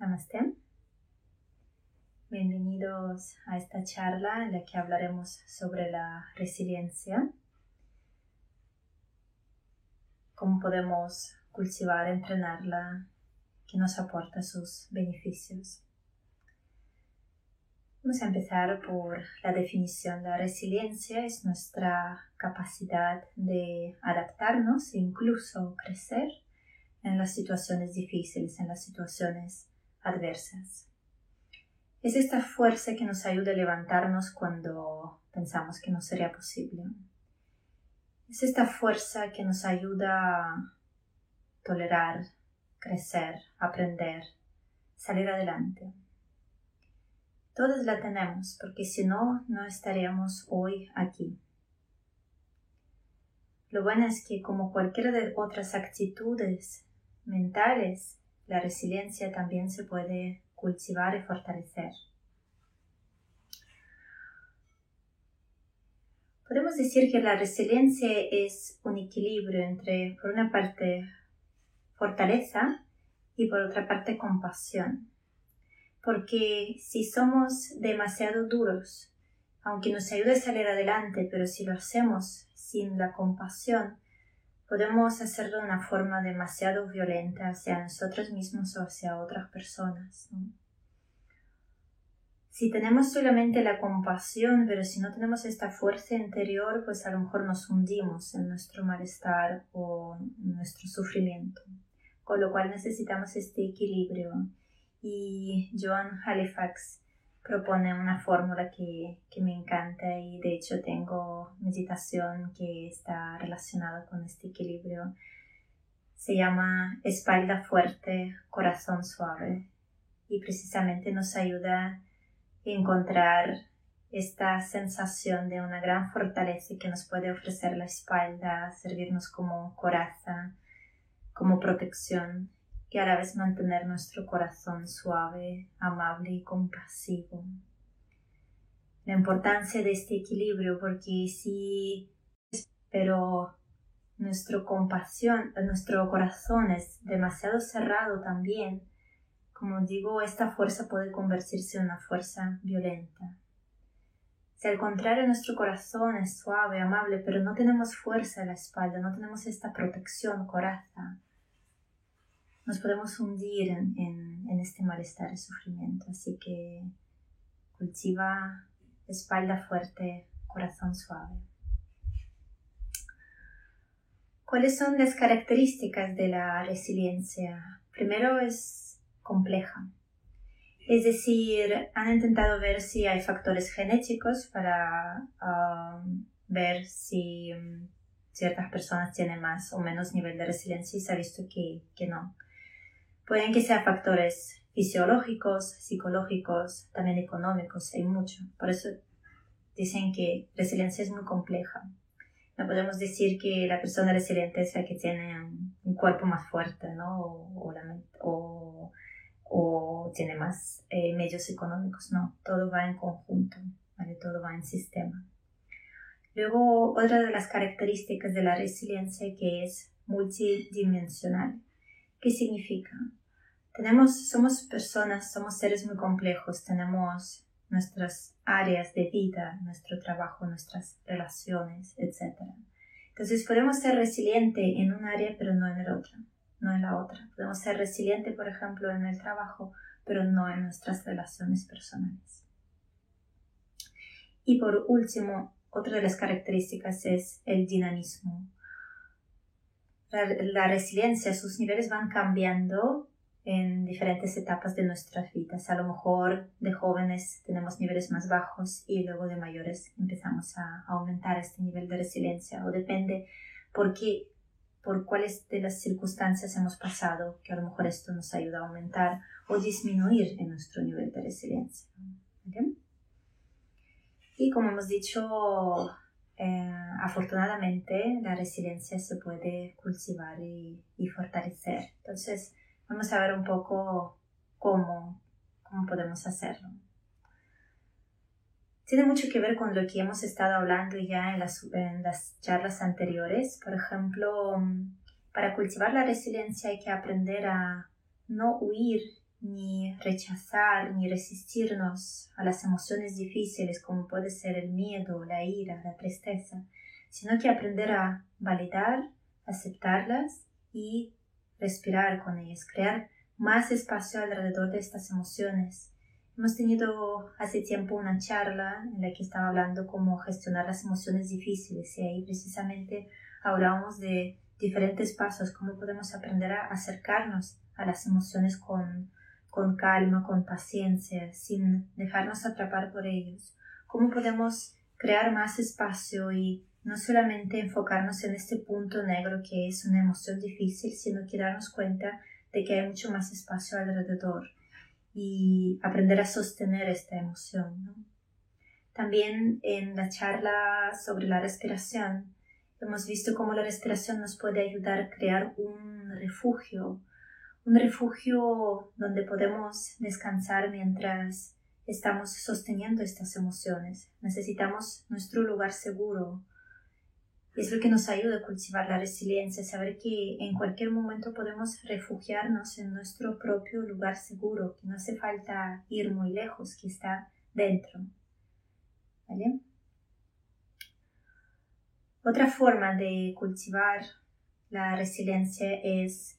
Namaste. Bienvenidos a esta charla en la que hablaremos sobre la resiliencia, cómo podemos cultivar, entrenarla, que nos aporta sus beneficios. Vamos a empezar por la definición. La resiliencia es nuestra capacidad de adaptarnos e incluso crecer en las situaciones difíciles, en las situaciones adversas. Es esta fuerza que nos ayuda a levantarnos cuando pensamos que no sería posible. Es esta fuerza que nos ayuda a tolerar, crecer, aprender, salir adelante. Todas la tenemos porque si no, no estaríamos hoy aquí. Lo bueno es que como cualquiera de otras actitudes mentales, la resiliencia también se puede cultivar y fortalecer. Podemos decir que la resiliencia es un equilibrio entre, por una parte, fortaleza y por otra parte, compasión. Porque si somos demasiado duros, aunque nos ayude a salir adelante, pero si lo hacemos sin la compasión, podemos hacerlo de una forma demasiado violenta hacia nosotros mismos o hacia otras personas. Si tenemos solamente la compasión, pero si no tenemos esta fuerza interior, pues a lo mejor nos hundimos en nuestro malestar o nuestro sufrimiento. Con lo cual necesitamos este equilibrio. Y Joan Halifax propone una fórmula que, que, me encanta y de hecho tengo meditación que está relacionada con este equilibrio. Se llama espalda fuerte, corazón suave y precisamente nos ayuda a encontrar esta sensación de una gran fortaleza que nos puede ofrecer la espalda, servirnos como coraza, como protección y a la vez mantener nuestro corazón suave, amable y compasivo. La importancia de este equilibrio porque si pero nuestro compasión, nuestro corazón es demasiado cerrado también, como digo, esta fuerza puede convertirse en una fuerza violenta. Si al contrario nuestro corazón es suave, amable, pero no tenemos fuerza en la espalda, no tenemos esta protección, coraza, nos podemos hundir en, este malestar y sufrimiento. Así que cultiva espalda fuerte, corazón suave. ¿Cuáles son las características de la resiliencia? Primero es compleja. Es decir, han intentado ver si hay factores genéticos para um, ver si um, ciertas personas tienen más o menos nivel de resiliencia y se ha visto que, que no. Pueden que sean factores fisiológicos, psicológicos, también económicos, hay mucho. Por eso dicen que resiliencia es muy compleja. No podemos decir que la persona resiliente es la que tiene un cuerpo más fuerte, ¿no? O, o, tiene más eh, medios económicos, no. Todo va en conjunto, ¿vale? Todo va en sistema. Luego, otra de las características de la resiliencia que es multidimensional. ¿Qué significa? Tenemos, somos personas, somos seres muy complejos, tenemos nuestras áreas de vida, nuestro trabajo, nuestras relaciones, etc. Entonces podemos ser resilientes en un área pero no en el otro, no en la otra. Podemos ser resilientes, por ejemplo, en el trabajo, pero no en nuestras relaciones personales. Y por último, otra de las características es el dinamismo. La, la resiliencia, sus niveles van cambiando en diferentes etapas de nuestras vidas. A lo mejor de jóvenes tenemos niveles más bajos y luego de mayores empezamos a aumentar este nivel de resiliencia o depende por qué, por cuáles de las circunstancias hemos pasado que a lo mejor esto nos ayuda a aumentar o disminuir en nuestro nivel de resiliencia. Y como hemos dicho, eh, afortunadamente la resiliencia se puede cultivar y, y fortalecer. Entonces, Vamos a ver un poco cómo, cómo podemos hacerlo. Tiene mucho que ver con lo que hemos estado hablando ya en las, en las charlas anteriores. Por ejemplo, para cultivar la resiliencia hay que aprender a no huir ni rechazar, ni resistirnos a las emociones difíciles como puede ser el miedo, la ira, la tristeza, sino que aprender a validar, aceptarlas y respirar con ellas, crear más espacio alrededor de estas emociones. Hemos tenido hace tiempo una charla en la que estaba hablando cómo gestionar las emociones difíciles y ahí precisamente hablábamos de diferentes pasos, cómo podemos aprender a acercarnos a las emociones con, con calma, con paciencia, sin dejarnos atrapar por ellos, cómo podemos crear más espacio y no solamente enfocarnos en este punto negro que es una emoción difícil, sino que darnos cuenta de que hay mucho más espacio alrededor y aprender a sostener esta emoción. También en la charla sobre la respiración hemos visto cómo la respiración nos puede ayudar a crear un refugio, un refugio donde podemos descansar mientras estamos sosteniendo estas emociones. Necesitamos nuestro lugar seguro. Es lo que nos ayuda a cultivar la resiliencia, saber que en cualquier momento podemos refugiarnos en nuestro propio lugar seguro, que no hace falta ir muy lejos, que está dentro. ¿Vale? Otra forma de cultivar la resiliencia es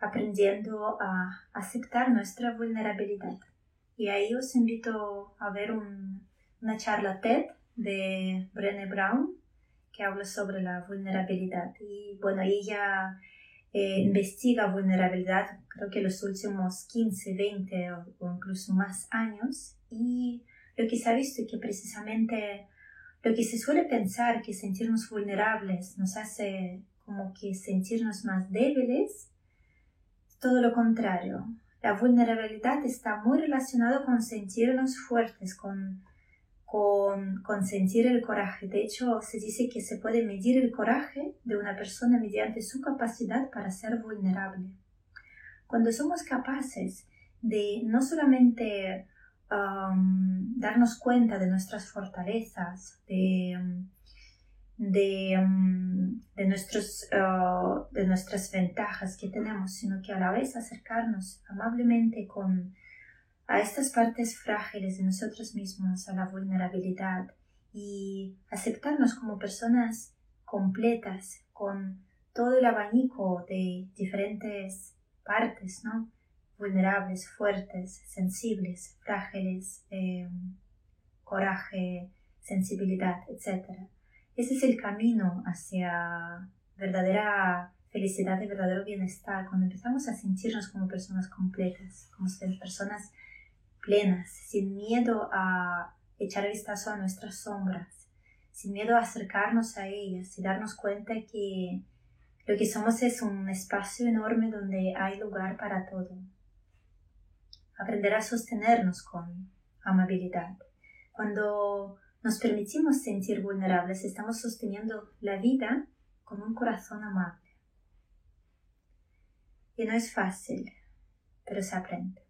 aprendiendo a aceptar nuestra vulnerabilidad. Y ahí os invito a ver una charla TED de Brené Brown que habla sobre la vulnerabilidad. Y bueno, ella eh, investiga vulnerabilidad, creo que los últimos 15, 20 o, o, incluso más años. Y lo que se ha visto es que precisamente lo que se suele pensar que sentirnos vulnerables nos hace como que sentirnos más débiles, todo lo contrario. La vulnerabilidad está muy relacionada con sentirnos fuertes, con con, sentir el coraje. De hecho, se dice que se puede medir el coraje de una persona mediante su capacidad para ser vulnerable. Cuando somos capaces de no solamente um, darnos cuenta de nuestras fortalezas, de, de, um, nuestros, uh, de nuestras ventajas que tenemos, sino que a la vez acercarnos amablemente con a estas partes frágiles de nosotros mismos, a la vulnerabilidad y aceptarnos como personas completas con todo el abanico de diferentes partes, ¿no? Vulnerables, fuertes, sensibles, frágiles, em, coraje, sensibilidad, etc. Ese es el camino hacia verdadera felicidad y verdadero bienestar, cuando empezamos a sentirnos como personas completas, como personas plenas, sin miedo a echar vistazo a nuestras sombras, sin miedo a acercarnos a ellas y darnos cuenta que lo que somos es un espacio enorme donde hay lugar para todo. Aprender a sostenernos con amabilidad. Cuando nos permitimos sentir vulnerables, estamos sosteniendo la vida con un corazón amable. Y no es fácil, pero se aprende.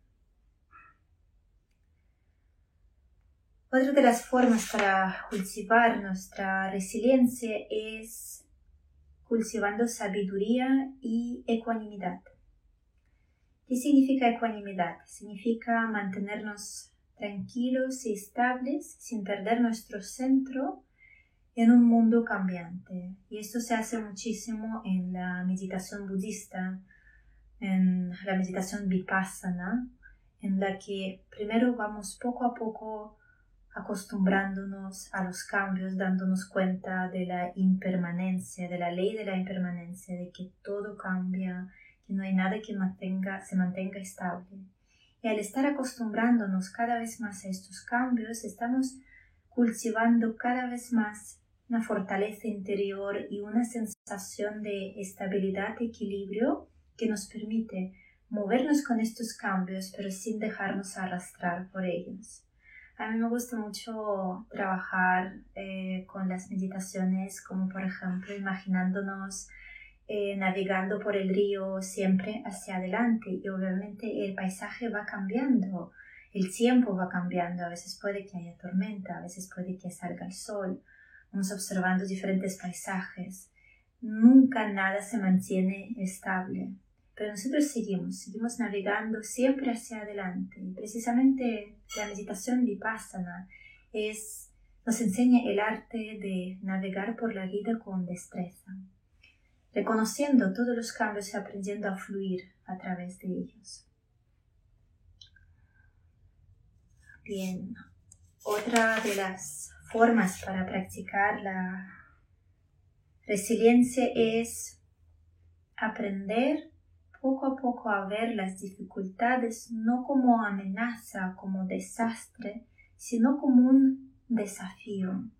Otra de las formas para cultivar nuestra resiliencia es cultivando sabiduría y ecuanimidad. ¿Qué significa ecuanimidad? Significa mantenernos tranquilos y estables sin perder nuestro centro en un mundo cambiante. Y esto se hace muchísimo en la meditación budista, en la meditación vipassana, en la que primero vamos poco a poco acostumbrándonos a los cambios, dándonos cuenta de la impermanencia, de la ley de la impermanencia, de que todo cambia, que no hay nada que mantenga, se mantenga estable. Y al estar acostumbrándonos cada vez más a estos cambios, estamos cultivando cada vez más una fortaleza interior y una sensación de estabilidad, equilibrio que nos permite movernos con estos cambios, pero sin dejarnos arrastrar por ellos. A mí me gusta mucho trabajar eh, con las meditaciones, como por ejemplo imaginándonos eh, navegando por el río siempre hacia adelante. Y obviamente el paisaje va cambiando, el tiempo va cambiando, a veces puede que haya tormenta, a veces puede que salga el sol, vamos observando diferentes paisajes, nunca nada se mantiene estable. Pero nosotros seguimos, seguimos navegando siempre hacia adelante. Precisamente la meditación vipassana es, nos enseña el arte de navegar por la vida con destreza, reconociendo todos los cambios y aprendiendo a fluir a través de ellos. Bien, otra de las formas para practicar la resiliencia es aprender poco a poco a ver las dificultades no como amenaza, como desastre, sino como un desafío,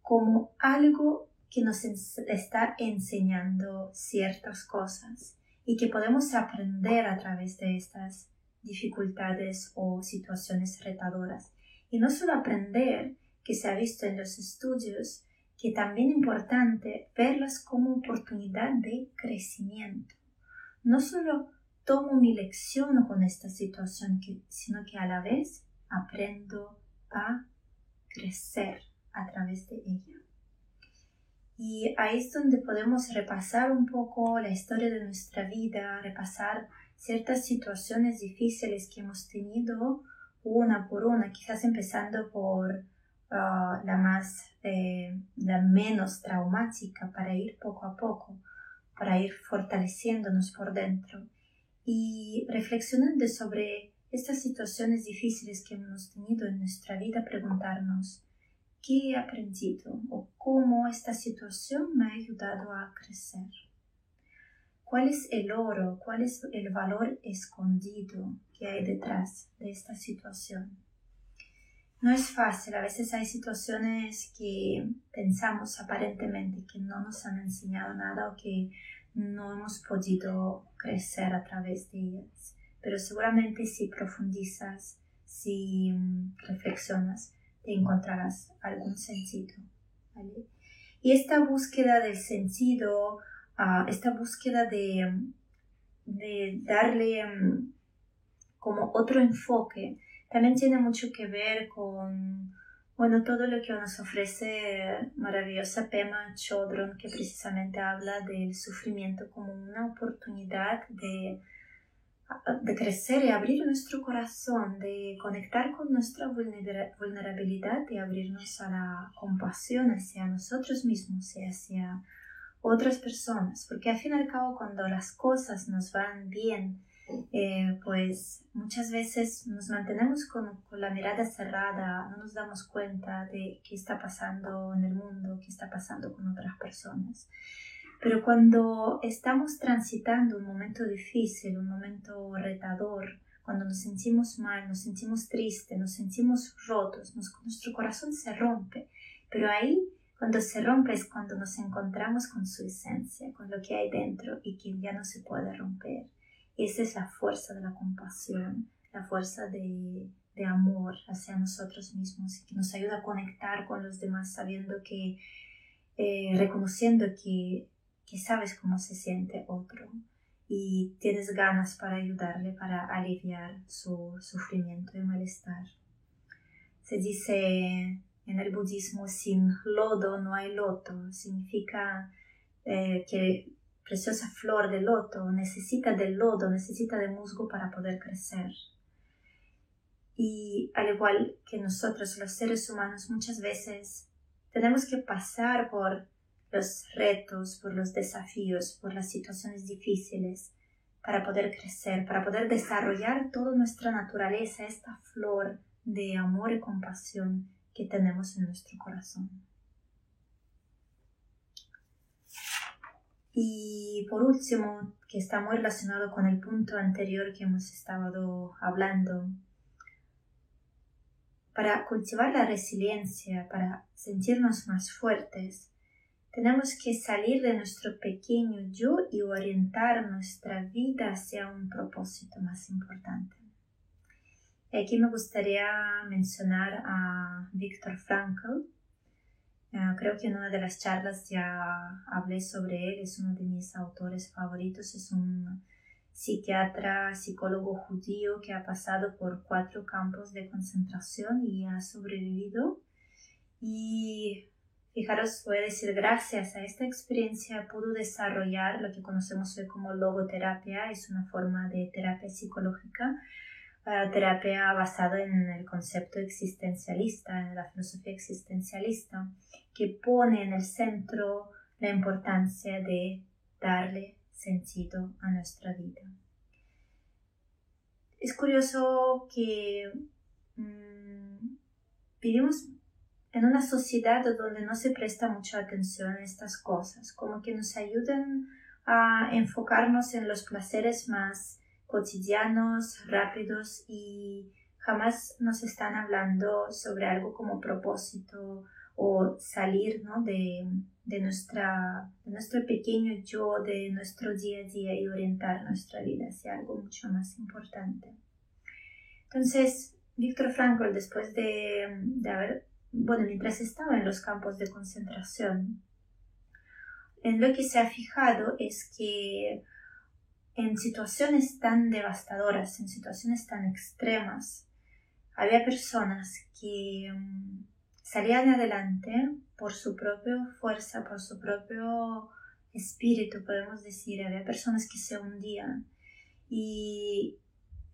como algo que nos está enseñando ciertas cosas y que podemos aprender a través de estas dificultades o situaciones retadoras. Y no solo aprender, que se ha visto en los estudios, que también es importante verlas como oportunidad de crecimiento no solo tomo mi lección con esta situación, sino que a la vez aprendo a crecer a través de ella. Y ahí es donde podemos repasar un poco la historia de nuestra vida, repasar ciertas situaciones difíciles que hemos tenido una por una, quizás empezando por ah, la más, eh, la menos traumática para ir poco a poco para ir fortaleciéndonos por dentro y reflexionando sobre estas situaciones difíciles que hemos tenido en nuestra vida, preguntarnos qué he aprendido o cómo esta situación me ha ayudado a crecer. ¿Cuál es el oro, cuál es el valor escondido que hay detrás de esta situación? No es fácil, a veces hay situaciones que pensamos aparentemente que no nos han enseñado nada o que no hemos podido crecer a través de ellas, pero seguramente si profundizas, si mm, reflexionas, te encontrarás algún sentido. Y esta búsqueda del sentido, ah, esta búsqueda de, de darle mm, como otro enfoque, también tiene mucho que ver con, bueno, todo lo que nos ofrece maravillosa Pema Chodron, que precisamente habla del sufrimiento como una oportunidad de, de crecer y abrir nuestro corazón, de conectar con nuestra vulnerabilidad y abrirnos a la compasión hacia nosotros mismos y hacia otras personas, porque al fin y al cabo cuando las cosas nos van bien, eh, pues muchas veces nos mantenemos con, con, la mirada cerrada, no nos damos cuenta de qué está pasando en el mundo, qué está pasando con otras personas. Pero cuando estamos transitando un momento difícil, un momento retador, cuando nos sentimos mal, nos sentimos tristes, nos sentimos rotos, nuestro corazón se rompe, pero ahí cuando se rompe es cuando nos encontramos con su esencia, con lo que hay dentro y que ya no se puede romper. Esa es la fuerza de la compasión, la fuerza de, de amor hacia nosotros mismos que nos ayuda a conectar con los demás sabiendo que, eh, reconociendo que, que sabes cómo se siente otro y tienes ganas para ayudarle, para aliviar su sufrimiento y malestar. Se dice en el budismo, sin lodo no hay loto, significa eh, que preciosa flor de loto necesita del lodo, necesita de musgo para poder crecer. Y al igual que nosotros los seres humanos muchas veces tenemos que pasar por los retos, por los desafíos, por las situaciones difíciles para poder crecer, para poder desarrollar toda nuestra naturaleza, esta flor de amor y compasión que tenemos en nuestro corazón. Y por último, que está muy relacionado con el punto anterior que hemos estado hablando, para cultivar la resiliencia, para sentirnos más fuertes, tenemos que salir de nuestro pequeño yo y orientar nuestra vida hacia un propósito más importante. Y aquí me gustaría mencionar a Viktor Frankl, Ah, creo que en una de las charlas ya hablé sobre él, es uno de mis autores favoritos, es un psiquiatra, psicólogo judío que ha pasado por cuatro campos de concentración y ha sobrevivido. Y Fijaros, voy a decir, gracias a esta experiencia pudo desarrollar lo que conocemos hoy como logoterapia, es una forma de terapia psicológica, uh, terapia basada en el concepto existencialista, en la filosofía existencialista, que pone en el centro la importancia de darle sentido a nuestra vida. Es curioso que mmm, vivimos en una sociedad donde no se presta mucha atención a estas cosas, como que nos ayudan a enfocarnos en los placeres más cotidianos, rápidos y jamás nos están hablando sobre algo como propósito o salir ¿no? de, de, nuestra, de nuestro pequeño yo, de nuestro día a día y orientar nuestra vida hacia algo mucho más importante. Entonces, Víctor Frankl, después de, de haber bueno, mientras estaba en los campos de concentración, en lo que se ha fijado es que en situaciones tan devastadoras, en situaciones tan extremas, había personas que mm, salían adelante por su propia fuerza, por su propio espíritu, podemos decir. Había personas que se hundían. Y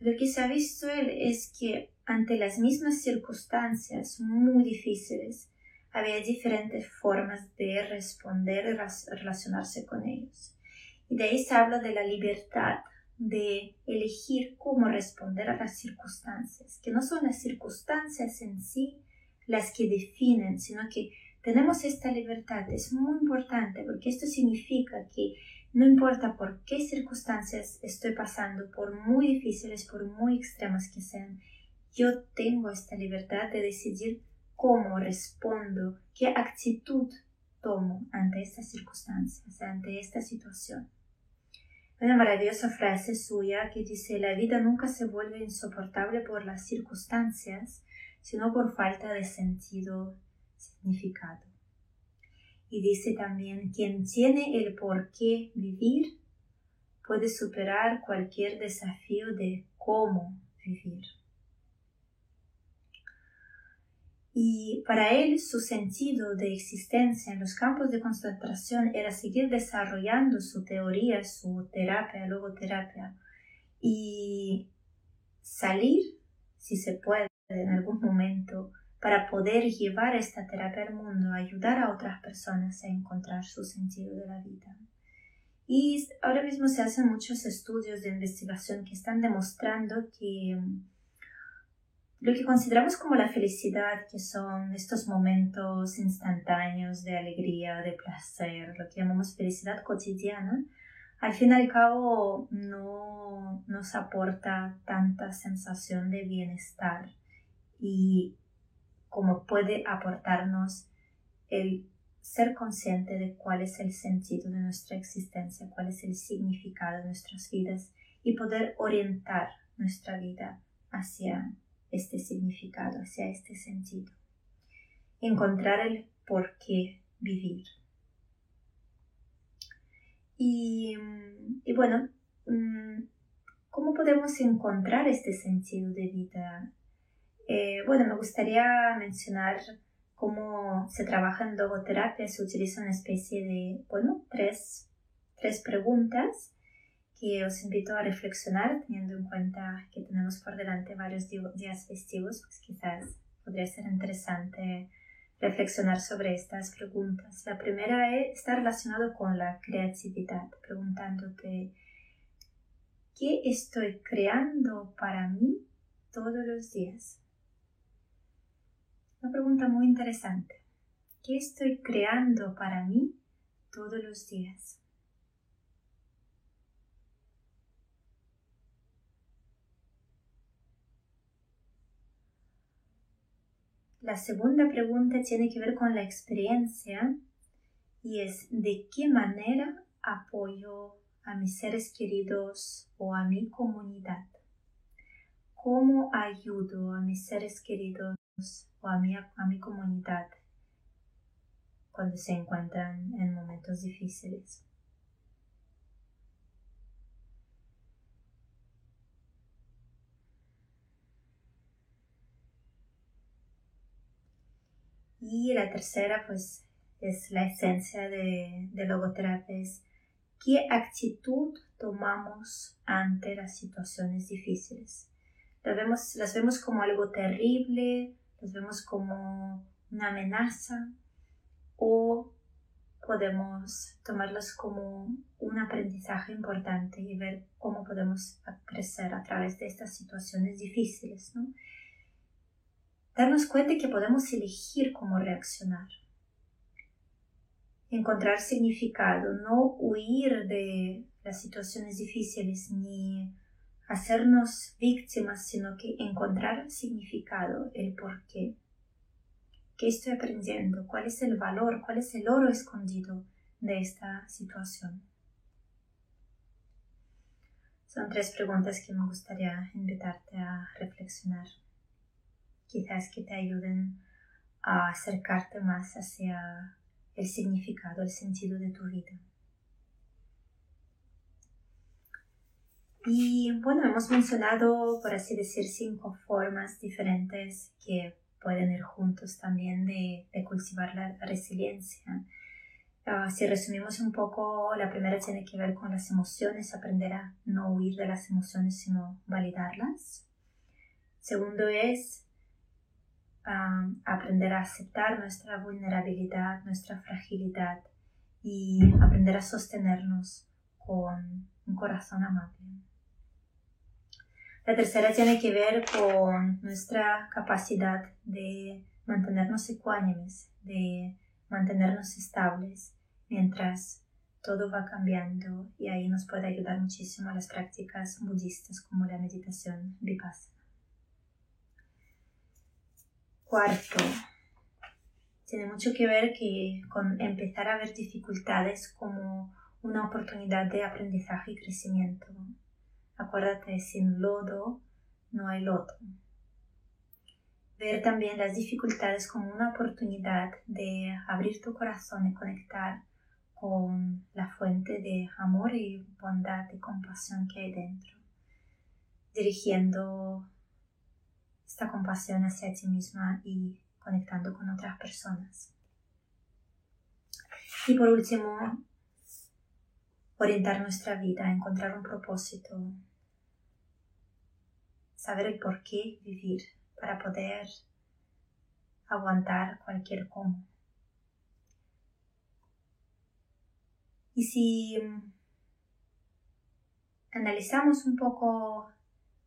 lo que se ha visto es que ante las mismas circunstancias muy difíciles, había diferentes formas de responder y relacionarse con ellos. Y de ahí se habla de la libertad de elegir cómo responder a las circunstancias, que no son las circunstancias en sí las que definen, sino que tenemos esta libertad. Es muy importante porque esto significa que no importa por qué circunstancias estoy pasando, por muy difíciles, por muy extremas que sean, yo tengo esta libertad de decidir cómo respondo, qué actitud tomo ante estas circunstancias, ante esta situación. Una maravillosa frase suya que dice, la vida nunca se vuelve insoportable por las circunstancias, sino por falta de sentido, significado. Y dice también, quien tiene el por qué vivir puede superar cualquier desafío de cómo vivir. Y para él su sentido de existencia en los campos de concentración era seguir desarrollando su teoría, su terapia, logoterapia y salir, si se puede, en algún momento para poder llevar esta terapia al mundo, ayudar a otras personas a encontrar su sentido de la vida. Y ahora mismo se hacen muchos estudios de investigación que están demostrando que lo que consideramos como la felicidad, que son estos momentos instantáneos de alegría, de placer, lo que llamamos felicidad cotidiana, al fin y al cabo no nos aporta tanta sensación de bienestar y como puede aportarnos el ser consciente de cuál es el sentido de nuestra existencia, cuál es el significado de nuestras vidas y poder orientar nuestra vida hacia este significado, hacia este sentido. Encontrar el por qué vivir. Y, y bueno, mm, ¿cómo podemos encontrar este sentido de vida? Eh, bueno, me gustaría mencionar cómo se trabaja en logoterapia. Se utiliza una especie de, bueno, tres, tres preguntas que os invito a reflexionar teniendo en cuenta que tenemos por delante varios días festivos, pues quizás podría ser interesante reflexionar sobre estas preguntas. La primera está relacionada con la creatividad, preguntándote, ¿qué estoy creando para mí todos los días? Una pregunta muy interesante. ¿Qué estoy creando para mí todos los días? La segunda pregunta tiene que ver con la experiencia y es de qué manera apoyo a mis seres queridos o a mi comunidad. ¿Cómo ayudo a mis seres queridos o a mi, a mi comunidad cuando se encuentran en momentos difíciles? Y la tercera, pues, es la esencia de, de logoterapia, es qué actitud tomamos ante las situaciones difíciles. Las vemos, las vemos como algo terrible, las vemos como una amenaza o podemos tomarlas como un aprendizaje importante y ver cómo podemos crecer a través de estas situaciones difíciles. ¿no? Darnos cuenta que podemos elegir cómo reaccionar. Encontrar significado, no huir de las situaciones difíciles ni hacernos víctimas, sino que encontrar significado, el porqué. ¿Qué estoy aprendiendo? ¿Cuál es el valor? ¿Cuál es el oro escondido de esta situación? Son tres preguntas que me gustaría invitarte a reflexionar. Quizás que te ayuden a acercarte más hacia el significado, el sentido de tu vida. Y bueno, hemos mencionado, por así decir, cinco formas diferentes que pueden ir juntos también de, cultivar la resiliencia. Ah, si resumimos un poco, la primera tiene que ver con las emociones, aprender a no huir de las emociones, sino validarlas. Segundo es ah, aprender a aceptar nuestra vulnerabilidad, nuestra fragilidad y aprender a sostenernos con un corazón amable. La tercera tiene que ver con nuestra capacidad de mantenernos ecuánimes, de mantenernos estables mientras todo va cambiando y ahí nos puede ayudar muchísimo las prácticas budistas como la meditación vipassana. Cuarto, tiene mucho que ver que con empezar a ver dificultades como una oportunidad de aprendizaje y crecimiento. Acuérdate, sin lodo no hay lodo. Ver también las dificultades como una oportunidad de abrir tu corazón y conectar con la fuente de amor y bondad y compasión que hay dentro, dirigiendo esta compasión hacia ti misma y conectando con otras personas. Y por último, orientar nuestra vida, encontrar un propósito, saber el por qué vivir para poder aguantar cualquier cómo. Y si mm, analizamos un poco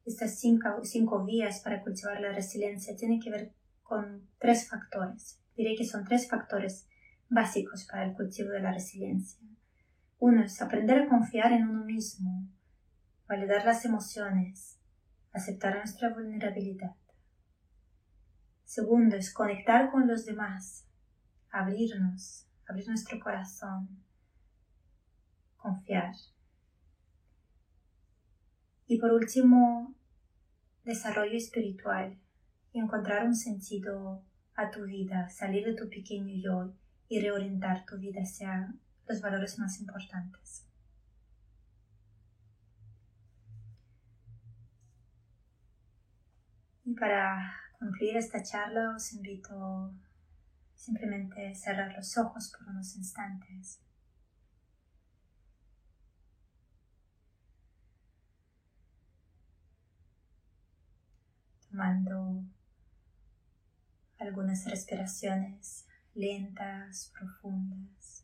estas cinco, vías para cultivar la resiliencia, tiene que ver con tres factores. Diré que son tres factores básicos para el cultivo de la resiliencia. Uno es aprender a confiar en uno mismo, validar las emociones, aceptar nuestra vulnerabilidad. Segundo es conectar con los demás, abrirnos, abrir nuestro corazón, confiar. Y por último, desarrollo espiritual y encontrar un sentido a tu vida, salir de tu pequeño yo y reorientar tu vida hacia los valores más importantes. Y para concluir esta charla os invito simplemente a cerrar los ojos por unos instantes. Tomando algunas respiraciones lentas, profundas.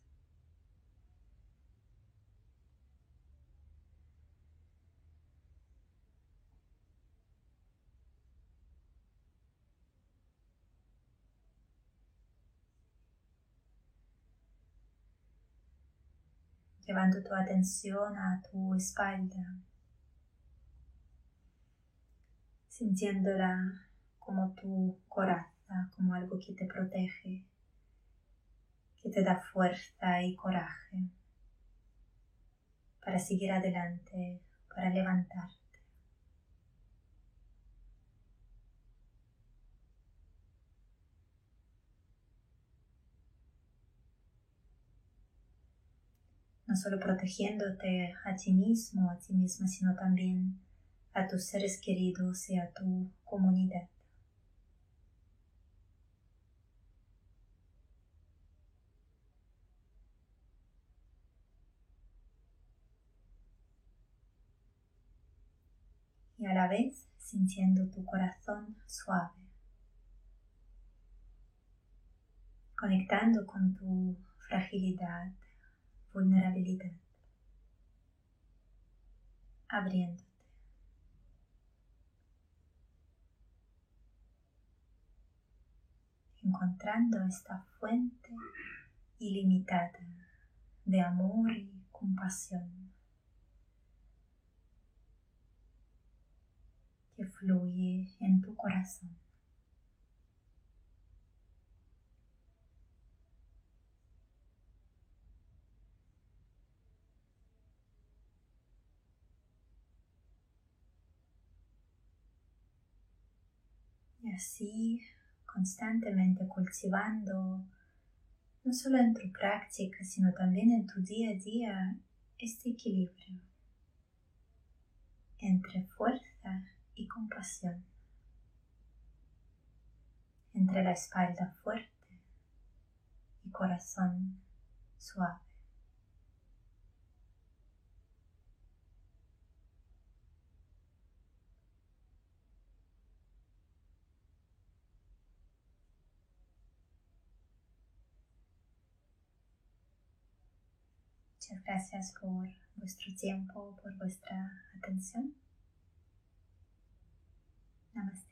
llevando tu atención a tu espalda, sintiéndola como tu coraza, como algo que te protege, que te da fuerza y coraje para seguir adelante, para levantar. no solo protegiéndote a ti mismo, a ti misma, sino también a tus seres queridos y a tu comunidad. Y a la vez sintiendo tu corazón suave, conectando con tu fragilidad, vulnerabilidad, abriendo. Encontrando esta fuente ilimitada de amor y compasión que fluye en tu corazón. Y así constantemente cultivando, no solo en tu práctica, sino también en tu día a día, este equilibrio entre fuerza y compasión, entre la espalda fuerte y corazón suave. Muchas gracias por vuestro tiempo, por vuestra atención. Namaste.